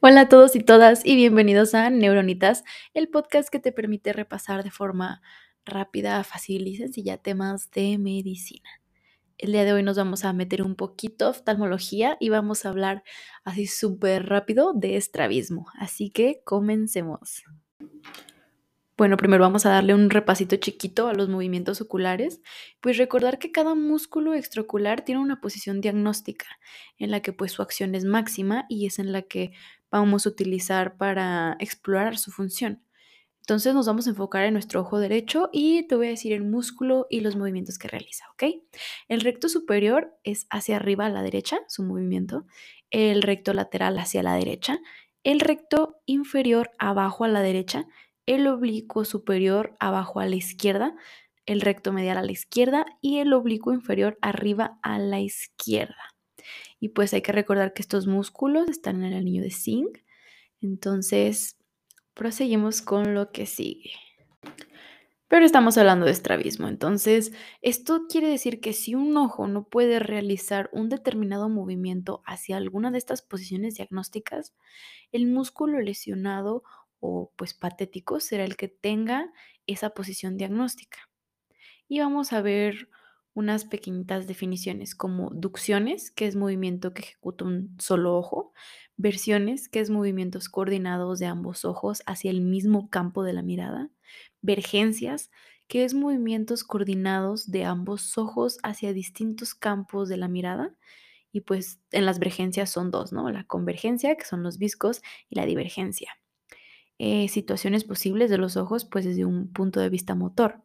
Hola a todos y todas y bienvenidos a Neuronitas, el podcast que te permite repasar de forma rápida, fácil y sencilla temas de medicina. El día de hoy nos vamos a meter un poquito oftalmología y vamos a hablar así súper rápido de estrabismo. Así que comencemos. Bueno, primero vamos a darle un repasito chiquito a los movimientos oculares, pues recordar que cada músculo extraocular tiene una posición diagnóstica en la que pues su acción es máxima y es en la que vamos a utilizar para explorar su función. Entonces nos vamos a enfocar en nuestro ojo derecho y te voy a decir el músculo y los movimientos que realiza, ¿ok? El recto superior es hacia arriba a la derecha, su movimiento, el recto lateral hacia la derecha, el recto inferior abajo a la derecha, el oblicuo superior abajo a la izquierda, el recto medial a la izquierda y el oblicuo inferior arriba a la izquierda. Y pues hay que recordar que estos músculos están en el anillo de zinc. Entonces, proseguimos con lo que sigue. Pero estamos hablando de estrabismo, entonces esto quiere decir que si un ojo no puede realizar un determinado movimiento hacia alguna de estas posiciones diagnósticas, el músculo lesionado o pues patético será el que tenga esa posición diagnóstica. Y vamos a ver unas pequeñitas definiciones como ducciones, que es movimiento que ejecuta un solo ojo, versiones, que es movimientos coordinados de ambos ojos hacia el mismo campo de la mirada, vergencias, que es movimientos coordinados de ambos ojos hacia distintos campos de la mirada. Y pues en las vergencias son dos, ¿no? La convergencia, que son los viscos, y la divergencia. Eh, situaciones posibles de los ojos, pues desde un punto de vista motor.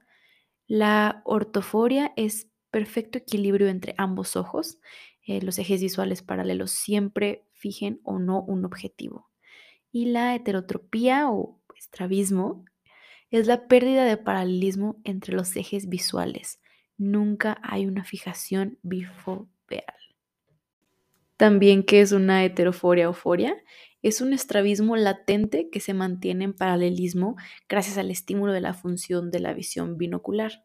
La ortoforia es perfecto equilibrio entre ambos ojos. Eh, los ejes visuales paralelos siempre fijen o no un objetivo. Y la heterotropía o estrabismo es la pérdida de paralelismo entre los ejes visuales. Nunca hay una fijación bifoveal. También, ¿qué es una heteroforia o foria? Es un estrabismo latente que se mantiene en paralelismo gracias al estímulo de la función de la visión binocular.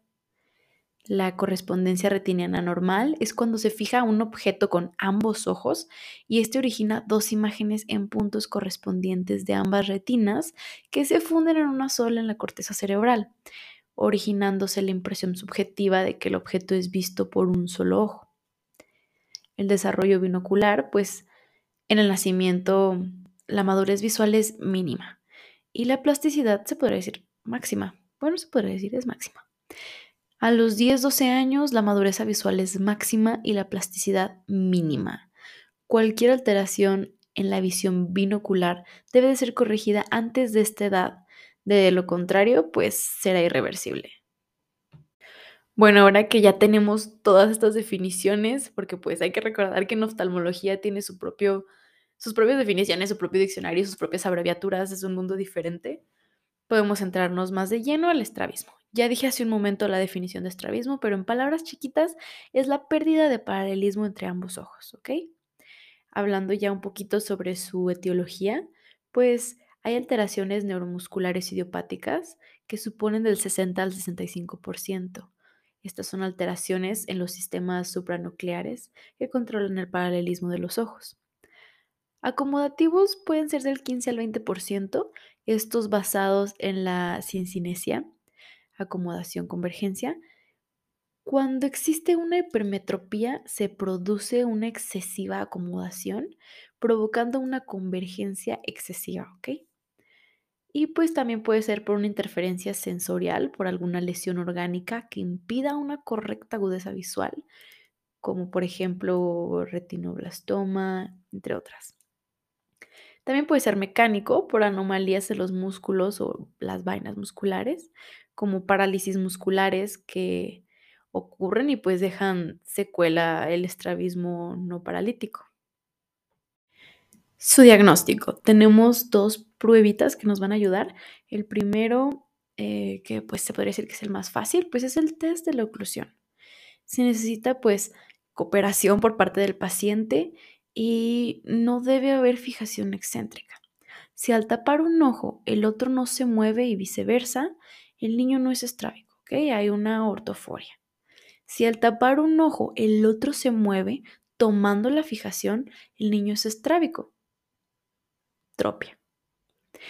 La correspondencia retiniana normal es cuando se fija un objeto con ambos ojos y este origina dos imágenes en puntos correspondientes de ambas retinas que se funden en una sola en la corteza cerebral, originándose la impresión subjetiva de que el objeto es visto por un solo ojo. El desarrollo binocular, pues en el nacimiento la madurez visual es mínima y la plasticidad se podría decir máxima. Bueno, se podría decir es máxima. A los 10-12 años la madurez visual es máxima y la plasticidad mínima. Cualquier alteración en la visión binocular debe de ser corregida antes de esta edad. De lo contrario, pues será irreversible. Bueno, ahora que ya tenemos todas estas definiciones, porque pues hay que recordar que en oftalmología tiene su propio sus propias definiciones, su propio diccionario, sus propias abreviaturas, es un mundo diferente, podemos centrarnos más de lleno al estrabismo. Ya dije hace un momento la definición de estrabismo, pero en palabras chiquitas es la pérdida de paralelismo entre ambos ojos, ¿ok? Hablando ya un poquito sobre su etiología, pues hay alteraciones neuromusculares idiopáticas que suponen del 60 al 65%. Estas son alteraciones en los sistemas supranucleares que controlan el paralelismo de los ojos. Acomodativos pueden ser del 15 al 20%, estos basados en la cincinesia, acomodación, convergencia. Cuando existe una hipermetropía, se produce una excesiva acomodación, provocando una convergencia excesiva, ¿ok? Y pues también puede ser por una interferencia sensorial, por alguna lesión orgánica que impida una correcta agudeza visual, como por ejemplo retinoblastoma, entre otras. También puede ser mecánico por anomalías de los músculos o las vainas musculares, como parálisis musculares que ocurren y pues dejan secuela el estrabismo no paralítico. Su diagnóstico. Tenemos dos pruebitas que nos van a ayudar. El primero, eh, que pues se podría decir que es el más fácil, pues es el test de la oclusión. Se necesita pues cooperación por parte del paciente y no debe haber fijación excéntrica. Si al tapar un ojo el otro no se mueve y viceversa, el niño no es estrábico. Hay una ortoforia. Si al tapar un ojo el otro se mueve tomando la fijación, el niño es estrábico. tropia.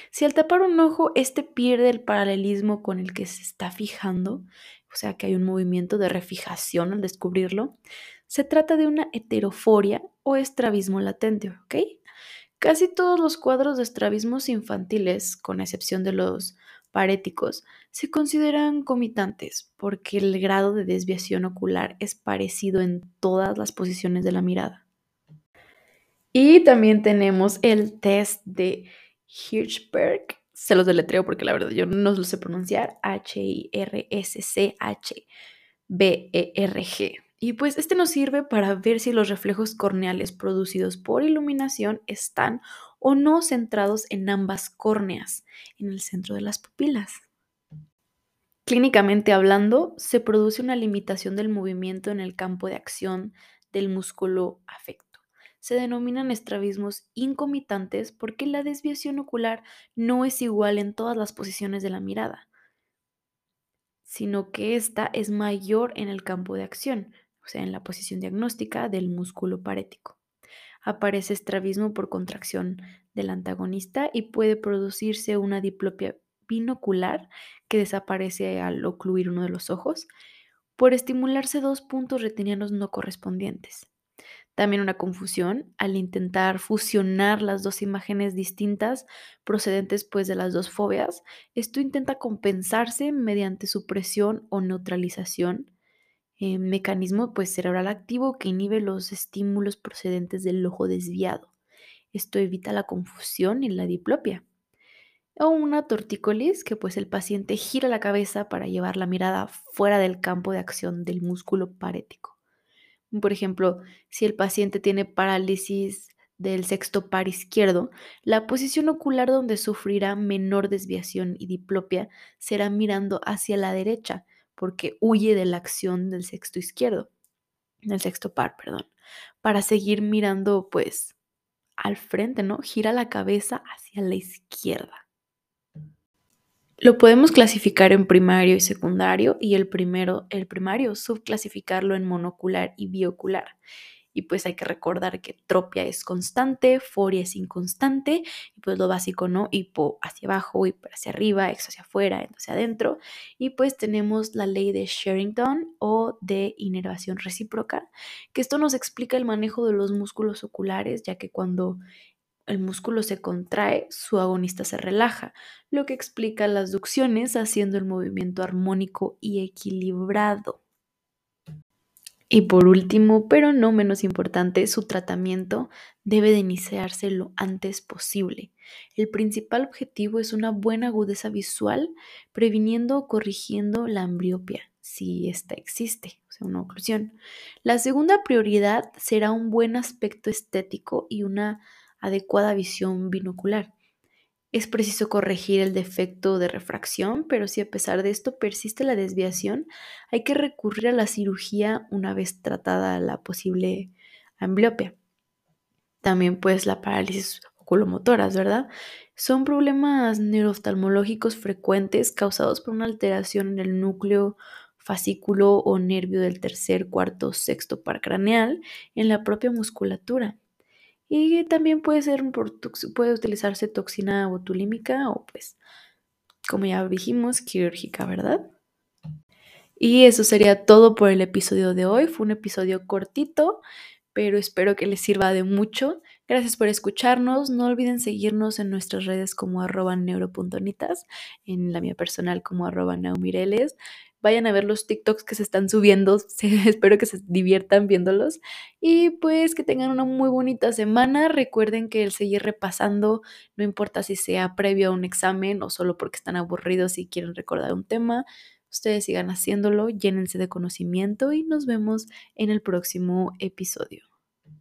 Si al tapar un ojo, este pierde el paralelismo con el que se está fijando, o sea que hay un movimiento de refijación al descubrirlo, se trata de una heteroforia o estrabismo latente, ¿ok? Casi todos los cuadros de estrabismos infantiles, con excepción de los paréticos, se consideran comitantes porque el grado de desviación ocular es parecido en todas las posiciones de la mirada. Y también tenemos el test de Hirschberg. Se los deletreo porque la verdad yo no lo sé pronunciar. H-I-R-S-C-H-B-E-R-G. Y pues este nos sirve para ver si los reflejos corneales producidos por iluminación están o no centrados en ambas córneas, en el centro de las pupilas. Clínicamente hablando, se produce una limitación del movimiento en el campo de acción del músculo afecto. Se denominan estrabismos incomitantes porque la desviación ocular no es igual en todas las posiciones de la mirada, sino que esta es mayor en el campo de acción, o sea, en la posición diagnóstica del músculo parético. Aparece estrabismo por contracción del antagonista y puede producirse una diplopia binocular que desaparece al ocluir uno de los ojos por estimularse dos puntos retinianos no correspondientes. También una confusión al intentar fusionar las dos imágenes distintas procedentes pues de las dos fobias. Esto intenta compensarse mediante supresión o neutralización eh, mecanismo pues, cerebral activo que inhibe los estímulos procedentes del ojo desviado. Esto evita la confusión y la diplopia. O una tortícolis, que pues el paciente gira la cabeza para llevar la mirada fuera del campo de acción del músculo parético. Por ejemplo, si el paciente tiene parálisis del sexto par izquierdo, la posición ocular donde sufrirá menor desviación y diplopia será mirando hacia la derecha, porque huye de la acción del sexto izquierdo, del sexto par, perdón, para seguir mirando pues al frente, ¿no? Gira la cabeza hacia la izquierda. Lo podemos clasificar en primario y secundario y el primero, el primario, subclasificarlo en monocular y biocular. Y pues hay que recordar que tropia es constante, foria es inconstante, y pues lo básico, ¿no? Hipo hacia abajo, hiper hacia arriba, exo hacia afuera, endo hacia adentro. Y pues tenemos la ley de Sherrington o de inervación recíproca, que esto nos explica el manejo de los músculos oculares, ya que cuando el músculo se contrae, su agonista se relaja, lo que explica las ducciones haciendo el movimiento armónico y equilibrado. Y por último, pero no menos importante, su tratamiento debe de iniciarse lo antes posible. El principal objetivo es una buena agudeza visual, previniendo o corrigiendo la ambliopia, si ésta existe, o sea, una oclusión. La segunda prioridad será un buen aspecto estético y una adecuada visión binocular. Es preciso corregir el defecto de refracción, pero si a pesar de esto persiste la desviación, hay que recurrir a la cirugía una vez tratada la posible ambliopia. También pues la parálisis oculomotoras, ¿verdad? Son problemas neurooftalmológicos frecuentes causados por una alteración en el núcleo fascículo o nervio del tercer, cuarto, sexto par craneal en la propia musculatura. Y también puede ser puede utilizarse toxina botulímica o pues, como ya dijimos, quirúrgica, ¿verdad? Y eso sería todo por el episodio de hoy. Fue un episodio cortito, pero espero que les sirva de mucho. Gracias por escucharnos. No olviden seguirnos en nuestras redes como arroba neuro.nitas, en la mía personal como arroba naumireles. Vayan a ver los TikToks que se están subiendo. espero que se diviertan viéndolos. Y pues que tengan una muy bonita semana. Recuerden que el seguir repasando, no importa si sea previo a un examen o solo porque están aburridos y quieren recordar un tema. Ustedes sigan haciéndolo, llénense de conocimiento y nos vemos en el próximo episodio.